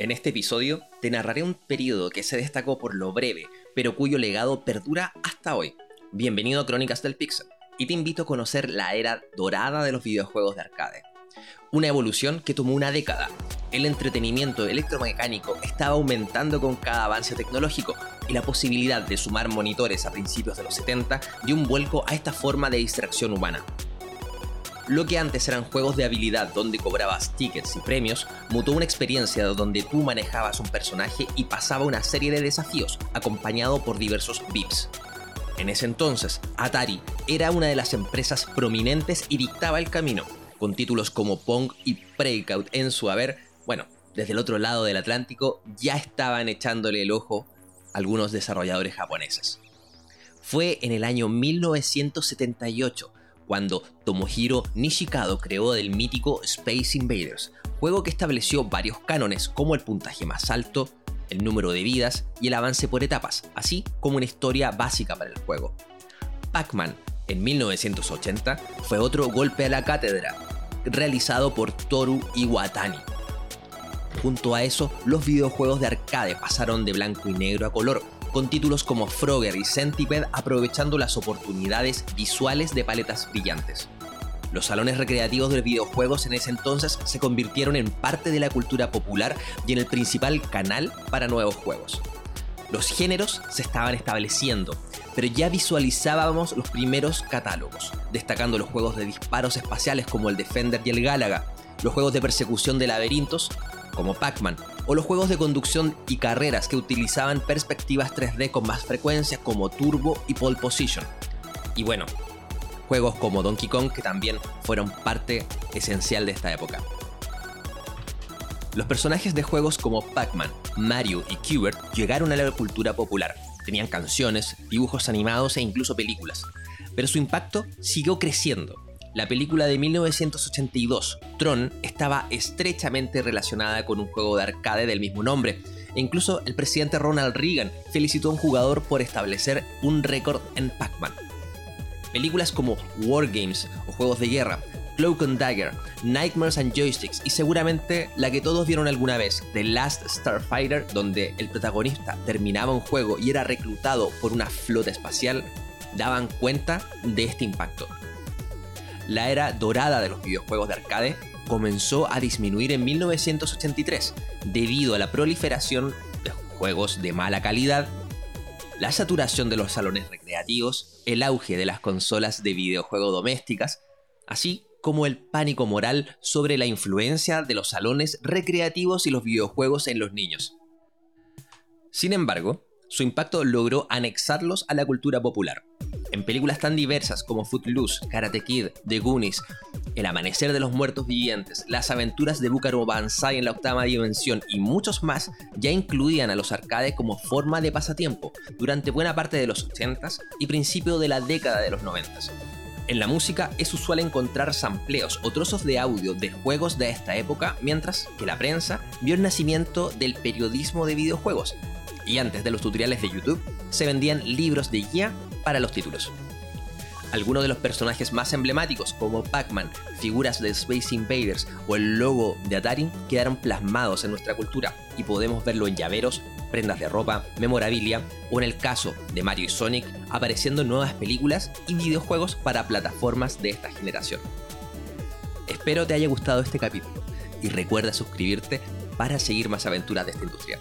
En este episodio te narraré un periodo que se destacó por lo breve, pero cuyo legado perdura hasta hoy. Bienvenido a Crónicas del Pixel, y te invito a conocer la era dorada de los videojuegos de arcade. Una evolución que tomó una década. El entretenimiento electromecánico estaba aumentando con cada avance tecnológico y la posibilidad de sumar monitores a principios de los 70 dio un vuelco a esta forma de distracción humana. Lo que antes eran juegos de habilidad donde cobrabas tickets y premios, mutó una experiencia donde tú manejabas un personaje y pasaba una serie de desafíos, acompañado por diversos VIPs. En ese entonces, Atari era una de las empresas prominentes y dictaba el camino, con títulos como Pong y Breakout en su haber, bueno, desde el otro lado del Atlántico ya estaban echándole el ojo algunos desarrolladores japoneses. Fue en el año 1978 cuando Tomohiro Nishikado creó el mítico Space Invaders, juego que estableció varios cánones como el puntaje más alto, el número de vidas y el avance por etapas, así como una historia básica para el juego. Pac-Man, en 1980, fue otro golpe a la cátedra, realizado por Toru Iwatani. Junto a eso, los videojuegos de arcade pasaron de blanco y negro a color, con títulos como Frogger y Centipede aprovechando las oportunidades visuales de paletas brillantes. Los salones recreativos de videojuegos en ese entonces se convirtieron en parte de la cultura popular y en el principal canal para nuevos juegos. Los géneros se estaban estableciendo, pero ya visualizábamos los primeros catálogos, destacando los juegos de disparos espaciales como el Defender y el Galaga, los juegos de persecución de laberintos como Pac-Man, o los juegos de conducción y carreras que utilizaban perspectivas 3D con más frecuencia como Turbo y Pole Position. Y bueno, juegos como Donkey Kong que también fueron parte esencial de esta época. Los personajes de juegos como Pac-Man, Mario y Qbert llegaron a la cultura popular. Tenían canciones, dibujos animados e incluso películas. Pero su impacto siguió creciendo la película de 1982, Tron, estaba estrechamente relacionada con un juego de arcade del mismo nombre, e incluso el presidente Ronald Reagan felicitó a un jugador por establecer un récord en Pac-Man. Películas como War Games o Juegos de Guerra, Cloak and Dagger, Nightmares and Joysticks y seguramente la que todos vieron alguna vez, The Last Starfighter, donde el protagonista terminaba un juego y era reclutado por una flota espacial, daban cuenta de este impacto la era dorada de los videojuegos de arcade comenzó a disminuir en 1983 debido a la proliferación de juegos de mala calidad, la saturación de los salones recreativos, el auge de las consolas de videojuego domésticas, así como el pánico moral sobre la influencia de los salones recreativos y los videojuegos en los niños. Sin embargo, su impacto logró anexarlos a la cultura popular. En películas tan diversas como Footloose, Karate Kid, The Goonies, El Amanecer de los Muertos Vivientes, Las Aventuras de Búcaro Banzai en la octava dimensión y muchos más ya incluían a los arcades como forma de pasatiempo durante buena parte de los 80s y principio de la década de los 90s. En la música es usual encontrar sampleos o trozos de audio de juegos de esta época, mientras que la prensa vio el nacimiento del periodismo de videojuegos, y antes de los tutoriales de YouTube, se vendían libros de guía para los títulos. Algunos de los personajes más emblemáticos, como Pac-Man, figuras de Space Invaders o el logo de Atari, quedaron plasmados en nuestra cultura y podemos verlo en llaveros, prendas de ropa, memorabilia o en el caso de Mario y Sonic apareciendo en nuevas películas y videojuegos para plataformas de esta generación. Espero te haya gustado este capítulo y recuerda suscribirte para seguir más aventuras de esta industria.